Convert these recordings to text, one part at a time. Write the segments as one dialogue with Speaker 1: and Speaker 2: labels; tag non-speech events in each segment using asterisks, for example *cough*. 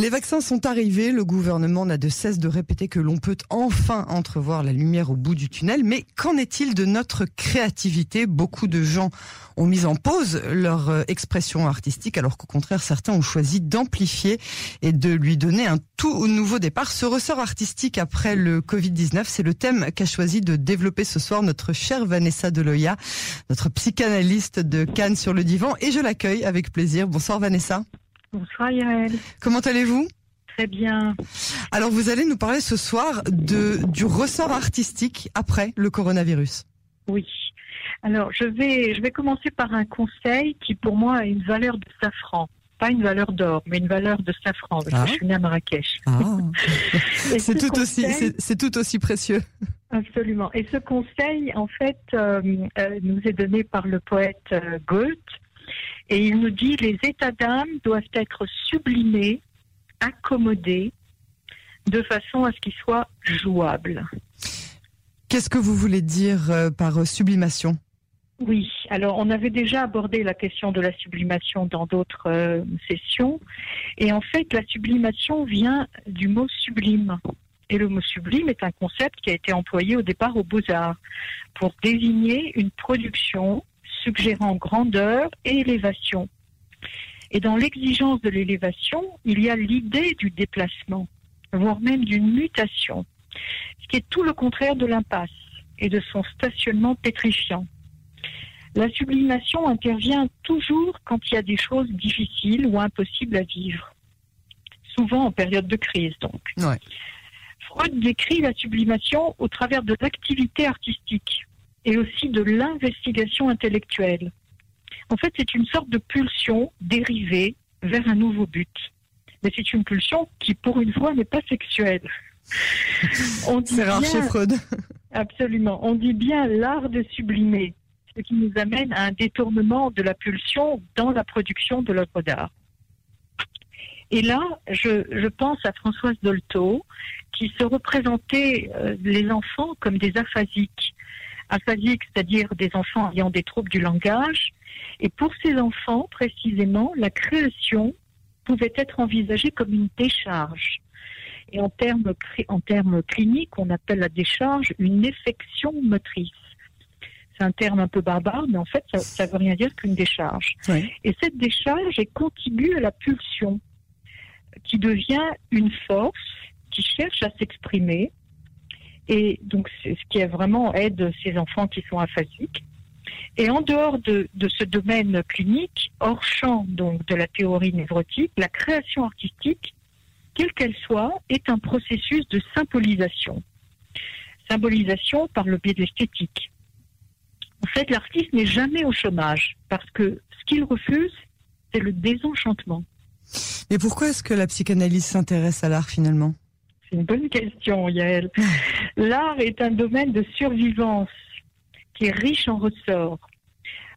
Speaker 1: Les vaccins sont arrivés, le gouvernement n'a de cesse de répéter que l'on peut enfin entrevoir la lumière au bout du tunnel, mais qu'en est-il de notre créativité? Beaucoup de gens ont mis en pause leur euh, expression artistique, alors qu'au contraire, certains ont choisi d'amplifier et de lui donner un tout nouveau départ. Ce ressort artistique après le Covid-19, c'est le thème qu'a choisi de développer ce soir notre chère Vanessa Deloya, notre psychanalyste de Cannes sur le divan, et je l'accueille avec plaisir. Bonsoir Vanessa.
Speaker 2: Bonsoir Yael.
Speaker 1: Comment allez-vous?
Speaker 2: Très bien.
Speaker 1: Alors vous allez nous parler ce soir de, du ressort artistique après le coronavirus.
Speaker 2: Oui. Alors je vais, je vais commencer par un conseil qui pour moi a une valeur de safran. Pas une valeur d'or, mais une valeur de safran, parce que
Speaker 1: Ah.
Speaker 2: je suis née à Marrakech.
Speaker 1: Ah. *laughs* *laughs*
Speaker 2: Et
Speaker 1: c'est
Speaker 2: ce
Speaker 1: tout aussi,
Speaker 2: conseil-
Speaker 1: c'est- c'est tout aussi précieux.
Speaker 2: Absolument. Et ce conseil, en fait, euh, euh, nous est donné par le poète euh, Goethe. Et il nous dit les états d'âme doivent être sublimés, accommodés, de façon à ce qu'ils soient jouables.
Speaker 1: Qu'est-ce que vous voulez dire euh, par euh, sublimation?
Speaker 2: Oui, alors on avait déjà abordé la question de la sublimation dans d'autres euh, sessions. Et en fait, la sublimation vient du mot sublime. Et le mot sublime est un concept qui a été employé au départ aux beaux-arts pour désigner une production suggérant grandeur et élévation. Et dans l'exigence de l'élévation, il y a l'idée du déplacement, voire même d'une mutation, ce qui est tout le contraire de l'impasse et de son stationnement pétrifiant. La sublimation intervient toujours quand il y a des choses difficiles ou impossibles à vivre, souvent en période de crise donc.
Speaker 1: Ouais.
Speaker 2: Freud décrit la sublimation au travers de l'activité artistique et aussi de l'investigation intellectuelle. En fait, c'est une sorte de pulsion dérivée vers un nouveau but. Mais c'est une pulsion qui, pour une fois, n'est pas sexuelle. *laughs*
Speaker 1: C'est rare chez Freud. *laughs*
Speaker 2: Absolument. On dit bien l'art de sublimer, ce qui nous amène à un détournement de la pulsion dans la production de l'œuvre d'art. Et là, je, je pense à Françoise Dolto, qui se représentait euh, les enfants comme des aphasiques. Aphasiques, c'est-à-dire des enfants ayant des troubles du langage. Et pour ces enfants, précisément, la création pouvait être envisagée comme une décharge. Et en termes, cri- en termes cliniques, on appelle la décharge une effection motrice. C'est un terme un peu barbare, mais en fait, ça ne veut rien dire qu'une décharge.
Speaker 1: Oui.
Speaker 2: Et cette décharge est contiguë à la pulsion, qui devient une force qui cherche à s'exprimer. Et donc, c'est ce qui vraiment aide ces enfants qui sont aphasiques. Et en dehors de, de ce domaine clinique, hors champ donc de la théorie névrotique, la création artistique, quelle qu'elle soit, est un processus de symbolisation. Symbolisation par le biais de l'esthétique. En fait, l'artiste n'est jamais au chômage parce que ce qu'il refuse, c'est le désenchantement.
Speaker 1: Mais pourquoi est-ce que la psychanalyse s'intéresse à l'art finalement?
Speaker 2: C'est une bonne question, Yael. *laughs* L'art est un domaine de survivance qui est riche en ressorts.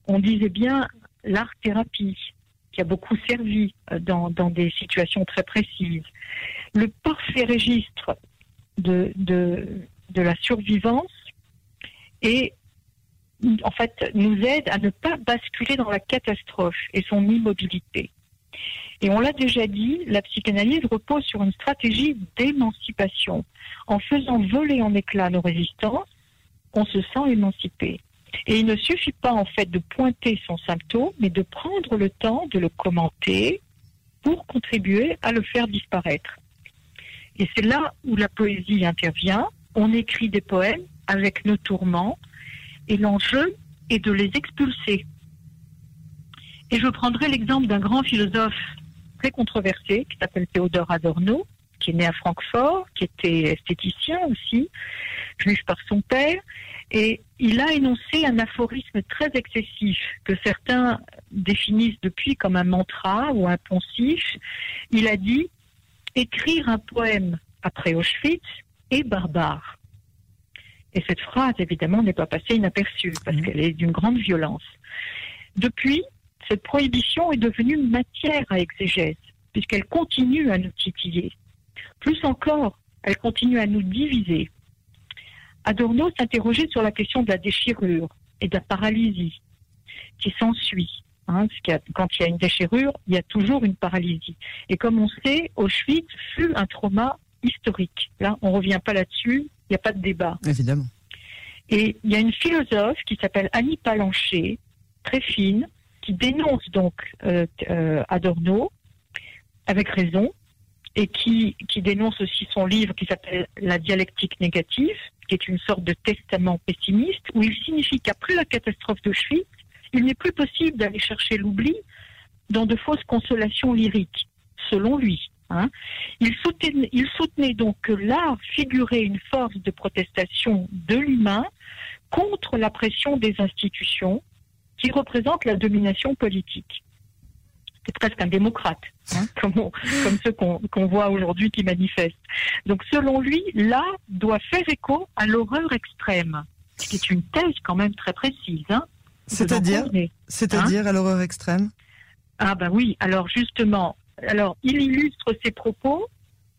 Speaker 2: On disait bien l'art-thérapie, qui a beaucoup servi euh, dans, dans des situations très précises. Le parfait registre de, de, de la survivance et en fait nous aide à ne pas basculer dans la catastrophe et son immobilité. Et on l'a déjà dit, la psychanalyse repose sur une stratégie d'émancipation. En faisant voler en éclats nos résistances, on se sent émancipé. Et il ne suffit pas en fait de pointer son symptôme, mais de prendre le temps de le commenter pour contribuer à le faire disparaître. Et c'est là où la poésie intervient. On écrit des poèmes avec nos tourments et l'enjeu est de les expulser. Et je prendrai l'exemple d'un grand philosophe très controversé qui s'appelle Théodore Adorno, qui est né à Francfort, qui était esthéticien aussi, juif par son père, et il a énoncé un aphorisme très excessif que certains définissent depuis comme un mantra ou un poncif. Il a dit écrire un poème après Auschwitz est barbare. Et cette phrase, évidemment, n'est pas passée inaperçue parce qu'elle est d'une grande violence. Depuis, cette prohibition est devenue matière à exégèse, puisqu'elle continue à nous titiller. Plus encore, elle continue à nous diviser. Adorno s'interrogeait sur la question de la déchirure et de la paralysie qui s'ensuit. Hein, quand il y a une déchirure, il y a toujours une paralysie. Et comme on sait, Auschwitz fut un trauma historique. Là, on revient pas là-dessus, il n'y a pas de débat.
Speaker 1: Évidemment.
Speaker 2: Et il y a une philosophe qui s'appelle Annie Palancher, très fine, qui dénonce donc euh, euh, Adorno, avec raison, et qui, qui dénonce aussi son livre qui s'appelle La dialectique négative, qui est une sorte de testament pessimiste, où il signifie qu'après la catastrophe d'Auschwitz, il n'est plus possible d'aller chercher l'oubli dans de fausses consolations lyriques, selon lui. Hein. Il, soutenait, il soutenait donc que l'art figurait une force de protestation de l'humain contre la pression des institutions qui représentent la domination politique c'est presque un démocrate, hein, *laughs* comme, comme, ceux qu'on voit aujourd'hui qui manifestent. Donc selon lui, l'art doit faire écho à l'horreur extrême, ce qui est une thèse quand même très précise. Hein,
Speaker 1: c'est-à-dire C'est-à-dire à l'horreur extrême?
Speaker 2: Ah ben oui, alors justement, alors il illustre ses propos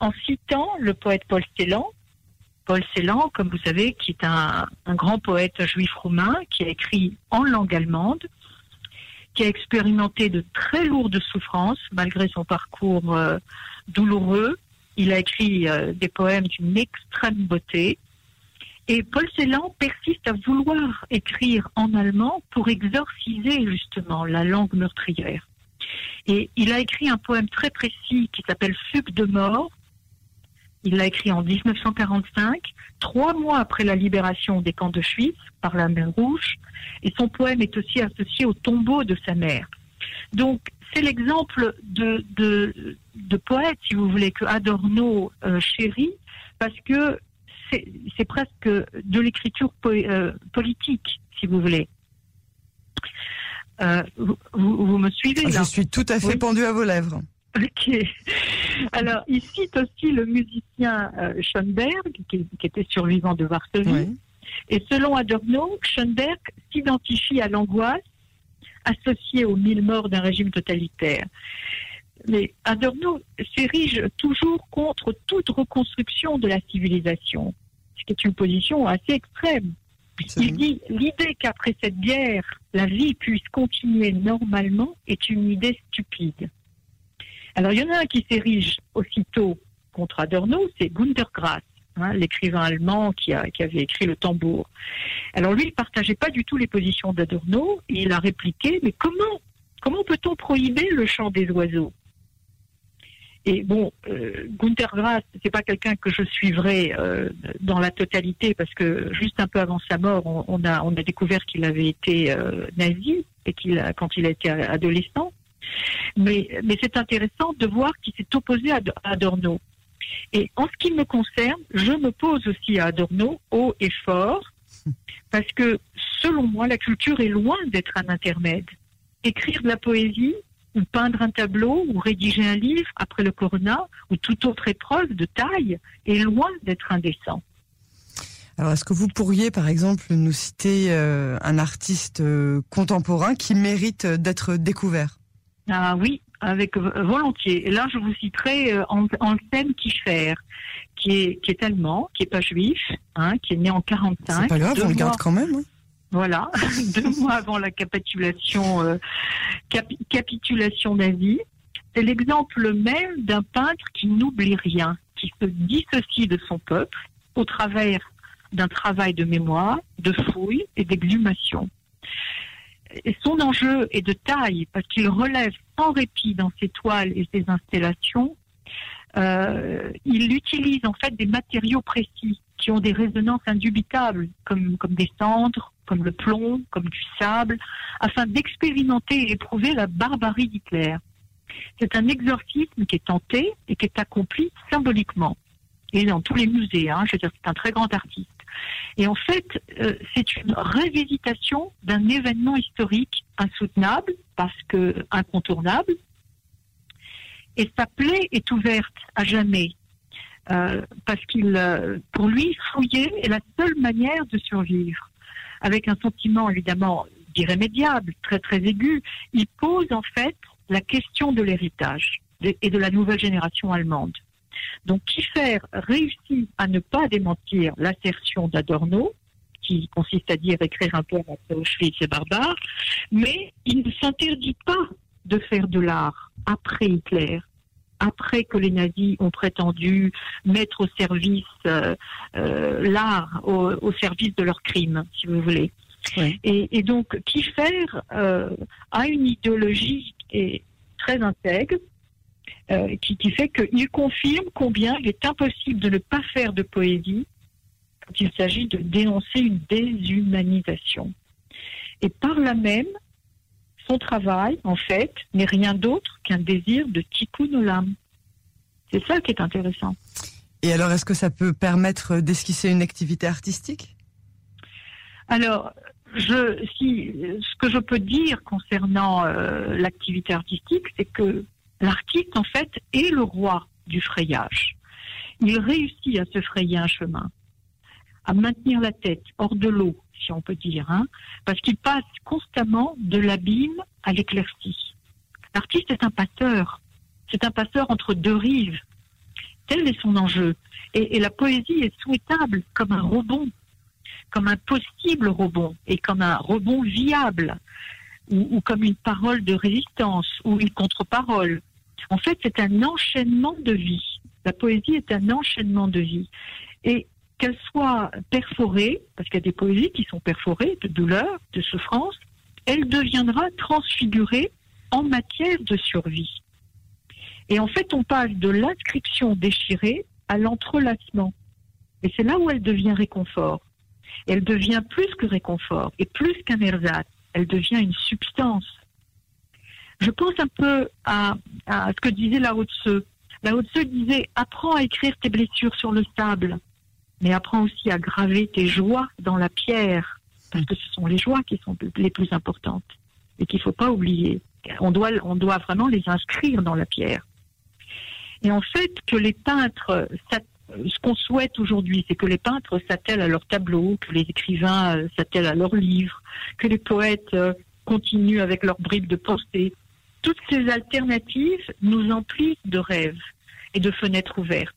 Speaker 2: en citant le poète Paul Celan, Paul Celan, comme vous savez, qui est un, grand poète juif roumain qui a écrit en langue allemande, qui a expérimenté de très lourdes souffrances malgré son parcours euh, douloureux. Il a écrit euh, des poèmes d'une extrême beauté. Et Paul Celan persiste à vouloir écrire en allemand pour exorciser justement la langue meurtrière. Et il a écrit un poème très précis qui s'appelle Fugue de mort. Il l'a écrit en 1945, trois mois après la libération des camps de Suisse par la mer Rouge et son poème est aussi associé au tombeau de sa mère. Donc, c'est l'exemple de, de, poète, si vous voulez, que Adorno euh, chérit, parce que c'est presque de l'écriture euh, politique, si vous voulez. Euh, vous, me suivez là
Speaker 1: Je suis tout à fait pendu à vos lèvres.
Speaker 2: Ok. Alors, il cite aussi le musicien Schoenberg, qui, était survivant de Varsovie. Et selon Adorno, Schoenberg s'identifie à l'angoisse associée aux mille morts d'un régime totalitaire. Mais Adorno s'érige toujours contre toute reconstruction de la civilisation, ce qui est une position assez extrême. Il dit l'idée qu'après cette guerre, la vie puisse continuer normalement est une idée stupide. Alors il y en a un qui s'érige aussitôt contre Adorno, c'est Günter Grass. Hein, l'écrivain allemand qui, a, qui, avait écrit le tambour. Alors lui, il partageait pas du tout les positions d'Adorno, et il a répliqué, mais comment Comment peut-on prohiber le chant des oiseaux? Et bon, euh, Gunther Grass, c'est pas quelqu'un que je suivrai euh, dans la totalité parce que juste un peu avant sa mort, on, a on a découvert qu'il avait été euh, nazi et qu'il quand il a été adolescent. Mais c'est intéressant de voir qu'il s'est opposé à Adorno. Et en ce qui me concerne, je me pose aussi à Adorno haut et fort, parce que selon moi, la culture est loin d'être un intermède. Écrire de la poésie, ou peindre un tableau, ou rédiger un livre après le corona, ou toute autre épreuve de taille, est loin d'être indécent.
Speaker 1: Alors, est-ce que vous pourriez, par exemple, nous citer euh, un artiste euh, contemporain qui mérite d'être découvert?
Speaker 2: Ah oui, avec volontiers. Et là, je vous citerai euh, en, scène Kischer, qui est, qui est allemand, qui est pas juif, hein, qui est né en 45.
Speaker 1: C'est pas grave, on le garde quand même. Hein.
Speaker 2: Voilà, *laughs* deux mois avant la capitulation, euh, capitulation nazie. C'est l'exemple même d'un peintre qui n'oublie rien, qui se dissocie de son peuple au travers d'un travail de mémoire, de fouille et d'exhumation son enjeu est de taille parce qu'il relève sans répit dans ses toiles et ses installations. Euh, il utilise en fait des matériaux précis qui ont des résonances indubitables, comme, comme des cendres, comme le plomb, comme du sable, afin d'expérimenter et éprouver la barbarie d'Hitler. C'est un exorcisme qui est tenté et qui est accompli symboliquement. Et dans tous les musées, hein, je veux dire, c'est un très grand artiste. Et en fait, euh, c'est une révisitation d'un événement historique insoutenable, parce que incontournable, et sa plaie est ouverte à jamais. Euh, parce qu'il, euh, pour lui, fouiller est la seule manière de survivre. Avec un sentiment évidemment irrémédiable, très très aigu, il pose en fait la question de l'héritage et de la nouvelle génération allemande. Donc Kiefer réussit à ne pas démentir l'assertion d'Adorno, qui consiste à dire écrire un poème après Auschwitz c'est barbare, mais il ne s'interdit pas de faire de l'art après Hitler, après que les nazis ont prétendu mettre au service euh, euh, l'art au, service de leurs crimes, si vous voulez. Et, donc, Kiefer euh, a une idéologie qui est très intègre, qui, qui, fait qu'il confirme combien il est impossible de ne pas faire de poésie quand il s'agit de dénoncer une déshumanisation. Et par là même, son travail, en fait, n'est rien d'autre qu'un désir de tikkun olam. C'est ça qui est intéressant.
Speaker 1: Et alors, est-ce que ça peut permettre d'esquisser une activité artistique?
Speaker 2: Alors, je, si, ce que je peux dire concernant euh, l'activité artistique, c'est que l'artiste, en fait, est le roi du frayage. Il réussit à se frayer un chemin, à maintenir la tête hors de l'eau, si on peut dire, hein, parce qu'il passe constamment de l'abîme à l'éclaircie. L'artiste est un passeur, c'est un passeur entre deux rives. Tel est son enjeu. Et, la poésie est souhaitable comme un rebond, comme un possible rebond, et comme un rebond viable, ou, ou comme une parole de résistance, ou une contre-parole. En fait, c'est un enchaînement de vie. La poésie est un enchaînement de vie. Et qu'elle soit perforée, parce qu'il y a des poésies qui sont perforées de douleur, de souffrance, elle deviendra transfigurée en matière de survie. Et en fait, on passe de l'inscription déchirée à l'entrelacement. Et c'est là où elle devient réconfort. elle devient plus que réconfort et plus qu'un ersatz. Elle devient une substance. Je pense un peu à, ce que disait Lao Tse. Lao Tse disait Apprends à écrire tes blessures sur le sable mais apprends aussi à graver tes joies dans la pierre, parce que ce sont les joies qui sont les plus importantes et qu'il ne faut pas oublier. On doit, on doit vraiment les inscrire dans la pierre. Et en fait, que les peintres, ce qu'on souhaite aujourd'hui, c'est que les peintres s'attellent à leurs tableaux, que les écrivains euh, s'attellent à leurs livres, que les poètes euh, continuent avec leurs bribes de pensée. Toutes ces alternatives nous emplissent de rêves et de fenêtres ouvertes.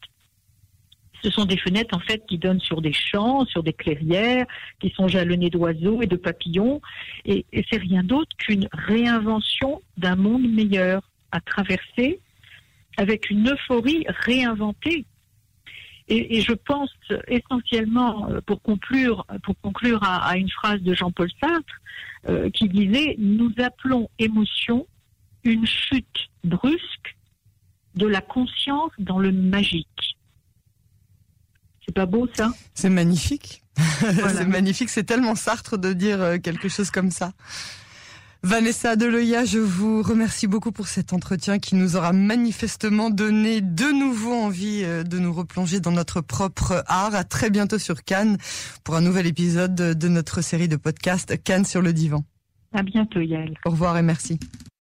Speaker 2: Ce sont des fenêtres en fait qui donnent sur des champs, sur des clairières, qui sont jalonnées d'oiseaux et de papillons. Et, c'est rien d'autre qu'une réinvention d'un monde meilleur à traverser avec une euphorie réinventée. Et, je pense essentiellement, euh, pour conclure, pour conclure à, une phrase de Jean-Paul Sartre, euh, qui disait Nous appelons émotion une chute brusque de la conscience dans le magique. C'est pas beau ça?
Speaker 1: C'est magnifique. *laughs* c'est magnifique, c'est tellement Sartre de dire euh, quelque chose comme ça. Vanessa Deloya, je vous remercie beaucoup pour cet entretien qui nous aura manifestement donné de nouveau envie euh, de nous replonger dans notre propre art. À très bientôt sur Cannes pour un nouvel épisode de notre série de podcast Cannes sur le divan.
Speaker 2: À bientôt Yael.
Speaker 1: Au revoir et merci.